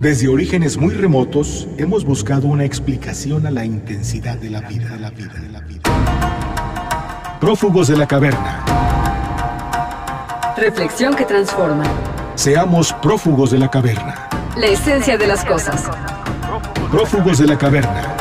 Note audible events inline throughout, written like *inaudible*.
Desde orígenes muy remotos hemos buscado una explicación a la intensidad de la vida, de la vida, de la vida. Prófugos de la caverna. Reflexión que transforma. Seamos prófugos de la caverna. La esencia de las cosas. Prófugos de la caverna.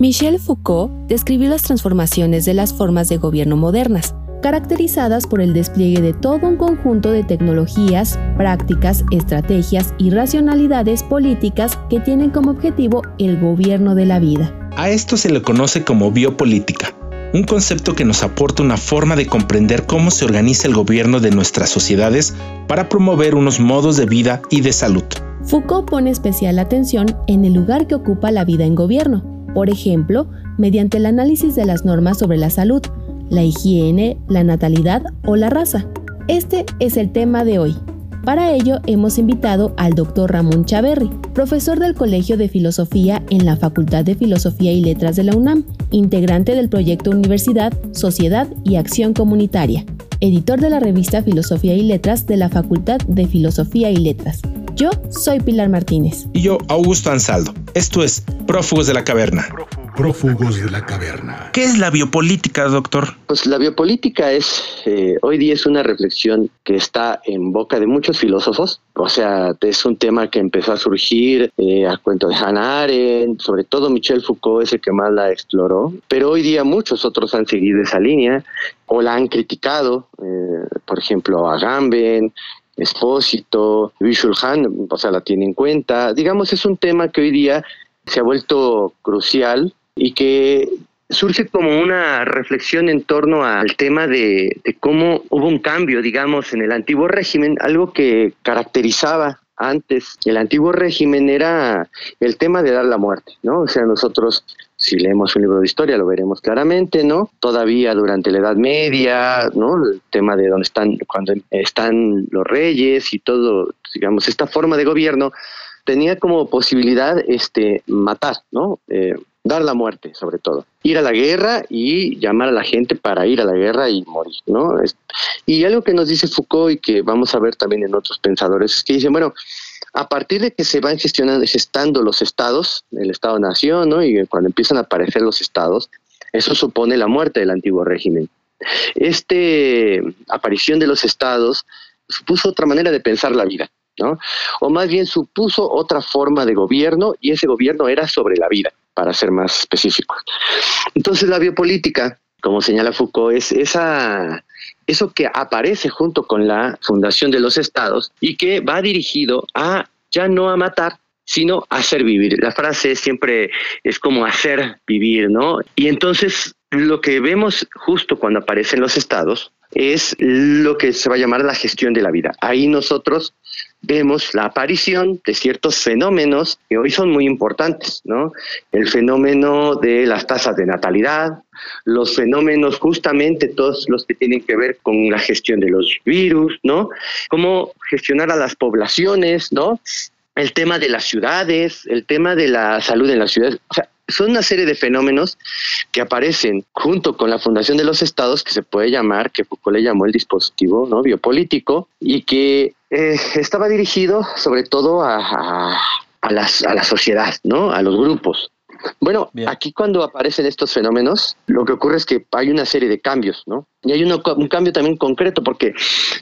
Michel Foucault describió las transformaciones de las formas de gobierno modernas, caracterizadas por el despliegue de todo un conjunto de tecnologías, prácticas, estrategias y racionalidades políticas que tienen como objetivo el gobierno de la vida. A esto se le conoce como biopolítica, un concepto que nos aporta una forma de comprender cómo se organiza el gobierno de nuestras sociedades para promover unos modos de vida y de salud. Foucault pone especial atención en el lugar que ocupa la vida en gobierno, por ejemplo, mediante el análisis de las normas sobre la salud, la higiene, la natalidad o la raza. Este es el tema de hoy. Para ello hemos invitado al doctor Ramón Chaverri, profesor del Colegio de Filosofía en la Facultad de Filosofía y Letras de la UNAM, integrante del proyecto Universidad, Sociedad y Acción Comunitaria, editor de la revista Filosofía y Letras de la Facultad de Filosofía y Letras. Yo soy Pilar Martínez. Y yo, Augusto Ansaldo. Esto es Prófugos de la Caverna. Prófugos de la caverna. ¿Qué es la biopolítica, doctor? Pues la biopolítica es, eh, hoy día es una reflexión que está en boca de muchos filósofos, o sea, es un tema que empezó a surgir eh, a cuento de Hannah Arendt, sobre todo Michel Foucault es el que más la exploró, pero hoy día muchos otros han seguido esa línea o la han criticado, eh, por ejemplo, a Gamben, Espósito, Visual Han, o sea, la tiene en cuenta. Digamos, es un tema que hoy día se ha vuelto crucial y que surge como una reflexión en torno al tema de, cómo hubo un cambio, digamos, en el antiguo régimen, algo que caracterizaba antes el antiguo régimen era el tema de dar la muerte, ¿no? O sea, nosotros si leemos un libro de historia lo veremos claramente, ¿no? Todavía durante la Edad Media, ¿no? El tema de dónde están, cuando están los reyes y todo, digamos, esta forma de gobierno tenía como posibilidad este matar, ¿no? Eh, dar la muerte, sobre todo. Ir a la guerra y llamar a la gente para ir a la guerra y morir, ¿no? Y algo que nos dice Foucault y que vamos a ver también en otros pensadores es que dicen, bueno, a partir de que se van gestionando, gestando los estados, el Estado-Nación, ¿no? Y cuando empiezan a aparecer los estados, eso supone la muerte del antiguo régimen. Este aparición de los estados supuso otra manera de pensar la vida. O más bien supuso otra forma de gobierno y ese gobierno era sobre la vida, para ser más específicos. Entonces la biopolítica, como señala Foucault, es esa, eso que aparece junto con la fundación de los estados y que va dirigido a ya no a matar, sino a hacer vivir. La frase siempre es como hacer vivir, ¿no? Y entonces lo que vemos justo cuando aparecen los estados es lo que se va a llamar la gestión de la vida. Ahí nosotros vemos la aparición de ciertos fenómenos que hoy son muy importantes, ¿no? El fenómeno de las tasas de natalidad, los fenómenos justamente todos los que tienen que ver con la gestión de los virus, ¿no? Cómo gestionar a las poblaciones, ¿no? El tema de las ciudades, el tema de la salud en las ciudades. O sea, son una serie de fenómenos que aparecen junto con la fundación de los estados, que se puede llamar, que Foucault le llamó el dispositivo ¿no? biopolítico, y que eh, estaba dirigido sobre todo a, a, las, a la sociedad, ¿no? a los grupos. Bueno, aquí cuando aparecen estos fenómenos, lo que ocurre es que hay una serie de cambios, ¿no? Y hay un cambio también concreto, porque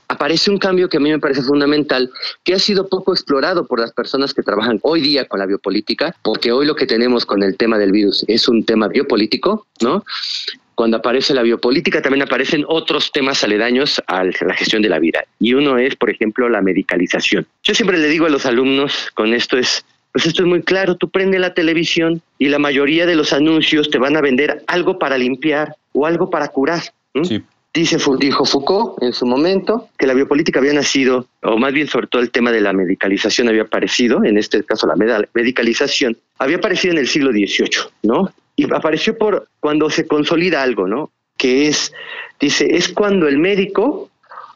aparece un cambio que a mí me parece fundamental, que ha sido poco explorado por las personas que trabajan hoy día con la biopolítica, porque hoy lo que tenemos con el tema del virus es un tema biopolítico, ¿no? Cuando aparece la biopolítica también aparecen otros temas aledaños a la gestión de la vida. Y uno es, por ejemplo, la medicalización. Yo siempre le digo a los alumnos, con esto es, pues esto es muy claro, tú prende la televisión y la mayoría de los anuncios te van a vender algo para limpiar o algo para curar. Dice, dijo Foucault en su momento que la biopolítica había nacido, o más bien sobre todo el tema de la medicalización había aparecido, en este caso la medicalización, había aparecido en el siglo XVIII, ¿no? Y apareció por cuando se consolida algo, ¿no? Que es, dice, es cuando el médico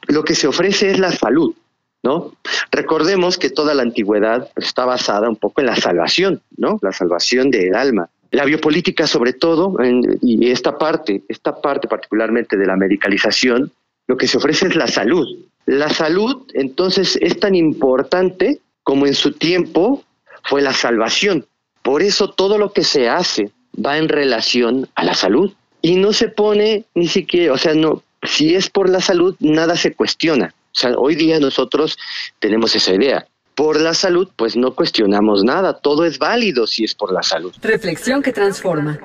lo que se ofrece es la salud, ¿no? Recordemos que toda la antigüedad está basada un poco en la salvación, ¿no? La salvación del alma. La biopolítica, sobre todo, y esta parte, esta parte particularmente de la medicalización, lo que se ofrece es la salud. La salud, entonces, es tan importante como en su tiempo fue la salvación. Por eso todo lo que se hace va en relación a la salud. Y no se pone ni siquiera, o sea, no, si es por la salud, nada se cuestiona. O sea, hoy día nosotros tenemos esa idea. Por la salud, pues no cuestionamos nada, todo es válido si es por la salud. Reflexión que transforma.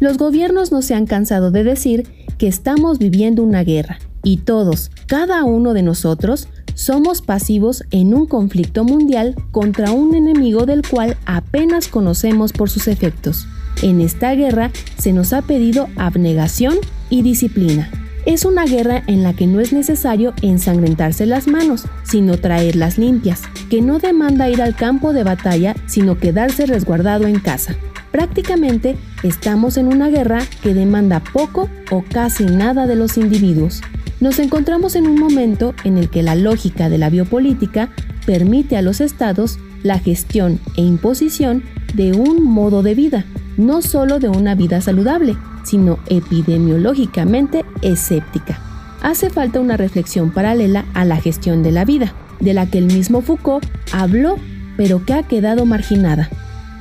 Los gobiernos no se han cansado de decir que estamos viviendo una guerra y todos, cada uno de nosotros, somos pasivos en un conflicto mundial contra un enemigo del cual apenas conocemos por sus efectos. En esta guerra se nos ha pedido abnegación y disciplina. Es una guerra en la que no es necesario ensangrentarse las manos, sino traerlas limpias, que no demanda ir al campo de batalla, sino quedarse resguardado en casa. Prácticamente estamos en una guerra que demanda poco o casi nada de los individuos. Nos encontramos en un momento en el que la lógica de la biopolítica permite a los estados la gestión e imposición de un modo de vida, no solo de una vida saludable, sino epidemiológicamente escéptica. Hace falta una reflexión paralela a la gestión de la vida, de la que el mismo Foucault habló, pero que ha quedado marginada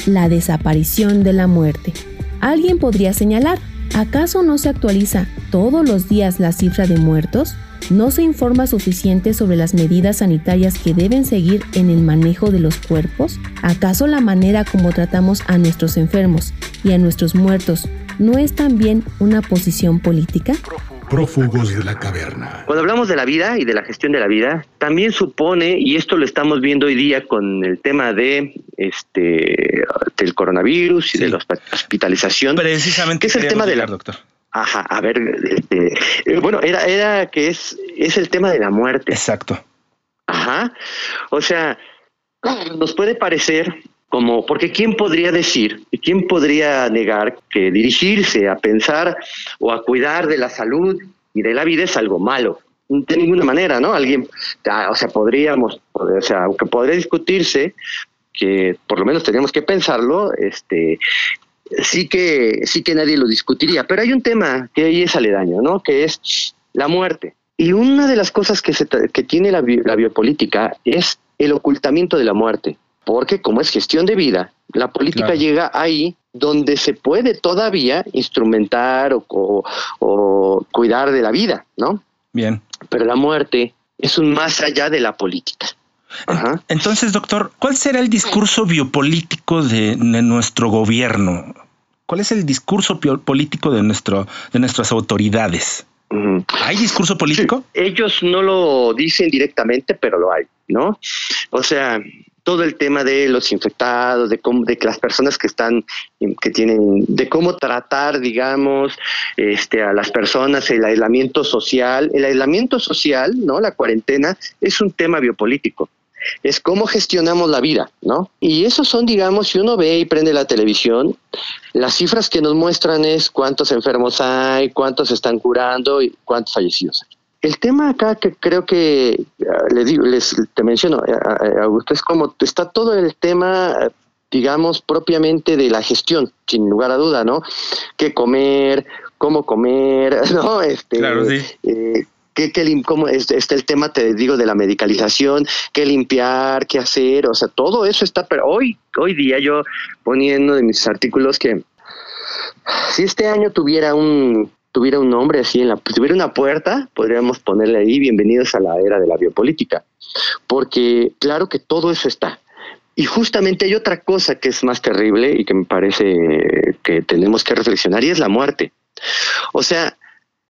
la desaparición de la muerte. Alguien podría señalar, ¿acaso no se actualiza todos los días la cifra de muertos? ¿No se informa suficiente sobre las medidas sanitarias que deben seguir en el manejo de los cuerpos? ¿Acaso la manera como tratamos a nuestros enfermos y a nuestros muertos no es también una posición política? Prófugos de la caverna. Cuando hablamos de la vida y de la gestión de la vida, también supone, y esto lo estamos viendo hoy día con el tema de este del coronavirus y de la hospitalización. Precisamente es el tema de la doctor. Ajá, a ver, este, eh, bueno, era, era que es, es el tema de la muerte. Exacto. Ajá. O sea, nos puede parecer como, porque ¿quién podría decir, quién podría negar que dirigirse a pensar o a cuidar de la salud y de la vida es algo malo? De ninguna manera, ¿no? Alguien, o sea, podríamos, o sea, aunque podría discutirse, que por lo menos teníamos que pensarlo, este, sí que, sí que nadie lo discutiría. Pero hay un tema que ahí es aledaño, ¿no? Que es la muerte. Y una de las cosas que, se, que tiene la, la biopolítica es el ocultamiento de la muerte porque como es gestión de vida, la política llega ahí donde se puede todavía instrumentar o, cuidar de la vida, ¿no? Bien. Pero la muerte es un más allá de la política. Entonces, doctor, ¿cuál será el discurso biopolítico de, nuestro gobierno? ¿Cuál es el discurso político de, nuestro, de nuestras autoridades? ¿Hay discurso político? ellos no lo dicen directamente, pero lo hay, ¿no? O sea, todo el tema de los infectados, de cómo, de las personas que están, que tienen, de cómo tratar, digamos, este, a las personas, el aislamiento social. El aislamiento social, ¿no? La cuarentena es un tema biopolítico. Es cómo gestionamos la vida, ¿no? Y esos son, digamos, si uno ve y prende la televisión, las cifras que nos muestran es cuántos enfermos hay, cuántos están curando y cuántos fallecidos hay. El tema acá que creo que ah, le digo, les te menciono, eh, Augusto, es como está todo el tema, digamos, propiamente de la gestión, sin lugar a duda, ¿no? Qué comer, cómo comer, *laughs* ¿no? Este, claro, sí. Eh, ¿Qué, qué, cómo está el tema, te digo, de la medicalización, qué limpiar, qué hacer, o sea, todo eso está, pero hoy, hoy día yo poniendo de mis artículos que si este año tuviera un tuviera un nombre así, en la, tuviera una puerta, podríamos ponerle ahí bienvenidos a la era de la biopolítica, porque claro que todo eso está. Y justamente hay otra cosa que es más terrible y que me parece que tenemos que reflexionar y es la muerte. O sea,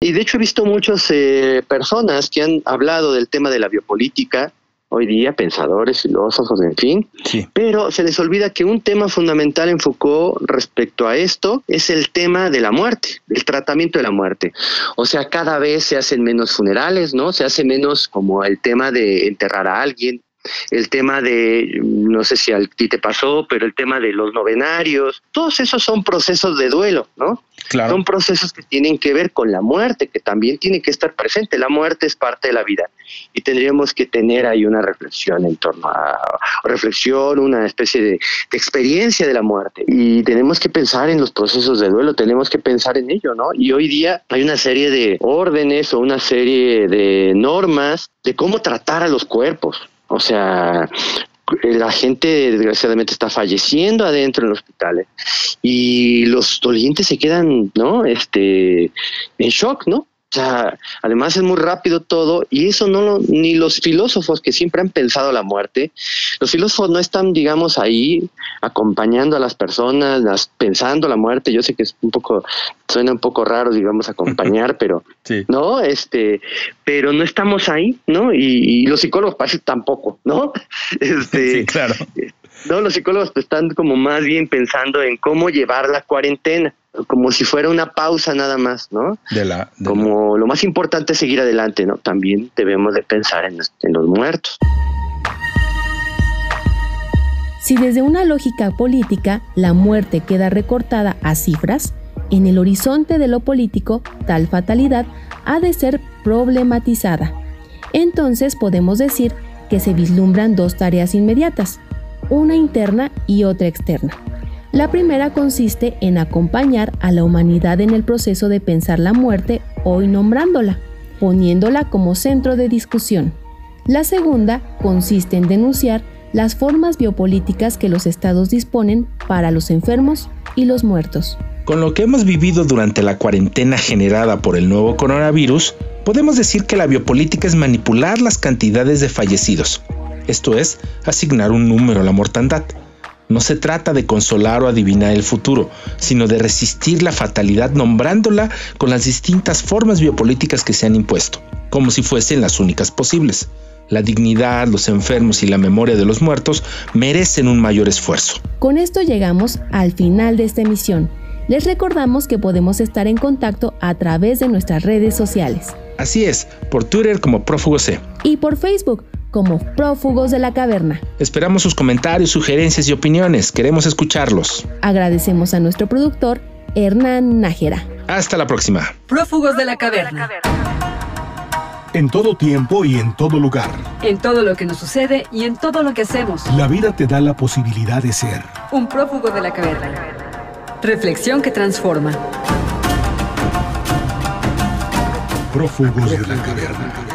y de hecho he visto muchas eh, personas que han hablado del tema de la biopolítica hoy día, pensadores, filósofos, en fin, pero se les olvida que un tema fundamental en Foucault respecto a esto es el tema de la muerte, el tratamiento de la muerte. O sea, cada vez se hacen menos funerales, ¿no? Se hace menos como el tema de enterrar a alguien, el tema de, no sé si a ti te pasó, pero el tema de los novenarios, todos esos son procesos de duelo, ¿no? Son procesos que tienen que ver con la muerte, que también tiene que estar presente. La muerte es parte de la vida y tendríamos que tener ahí una reflexión en torno a, reflexión, una especie de, experiencia de la muerte. Y tenemos que pensar en los procesos de duelo, tenemos que pensar en ello, ¿no? Y hoy día hay una serie de órdenes o una serie de normas de cómo tratar a los cuerpos. O sea, la gente desgraciadamente está falleciendo adentro en los hospitales y los dolientes se quedan, ¿no? Este, en shock, ¿no? O sea, además es muy rápido todo y eso no lo, ni los filósofos que siempre han pensado la muerte, los filósofos no están, digamos, ahí acompañando a las personas, las, pensando la muerte. Yo sé que es un poco, suena un poco raro, digamos, acompañar, *laughs* pero no, este, pero no estamos ahí, ¿no? Y, los psicólogos parece tampoco, ¿no? *laughs* Este, sí, claro. No, los psicólogos están como más bien pensando en cómo llevar la cuarentena como si fuera una pausa nada más, ¿no? De la, como lo más importante es seguir adelante, ¿no? También debemos de pensar en, en los muertos. Si desde una lógica política la muerte queda recortada a cifras, en el horizonte de lo político tal fatalidad ha de ser problematizada. Entonces podemos decir que se vislumbran dos tareas inmediatas, una interna y otra externa. La primera consiste en acompañar a la humanidad en el proceso de pensar la muerte hoy nombrándola, poniéndola como centro de discusión. La segunda consiste en denunciar las formas biopolíticas que los estados disponen para los enfermos y los muertos. Con lo que hemos vivido durante la cuarentena generada por el nuevo coronavirus, podemos decir que la biopolítica es manipular las cantidades de fallecidos, esto es, asignar un número a la mortandad. No se trata de consolar o adivinar el futuro, sino de resistir la fatalidad nombrándola con las distintas formas biopolíticas que se han impuesto, como si fuesen las únicas posibles. La dignidad, los enfermos y la memoria de los muertos merecen un mayor esfuerzo. Con esto llegamos al final de esta emisión. Les recordamos que podemos estar en contacto a través de nuestras redes sociales. Así es, por Twitter como Prófugo C. Y por Facebook como Prófugos de la Caverna. Esperamos sus comentarios, sugerencias y opiniones. Queremos escucharlos. Agradecemos a nuestro productor, Hernán Nájera. Hasta la próxima. Prófugos de la Caverna. En todo tiempo y en todo lugar. En todo lo que nos sucede y en todo lo que hacemos. La vida te da la posibilidad de ser. Un prófugo de la caverna. Reflexión que transforma. Prófugos de la caverna.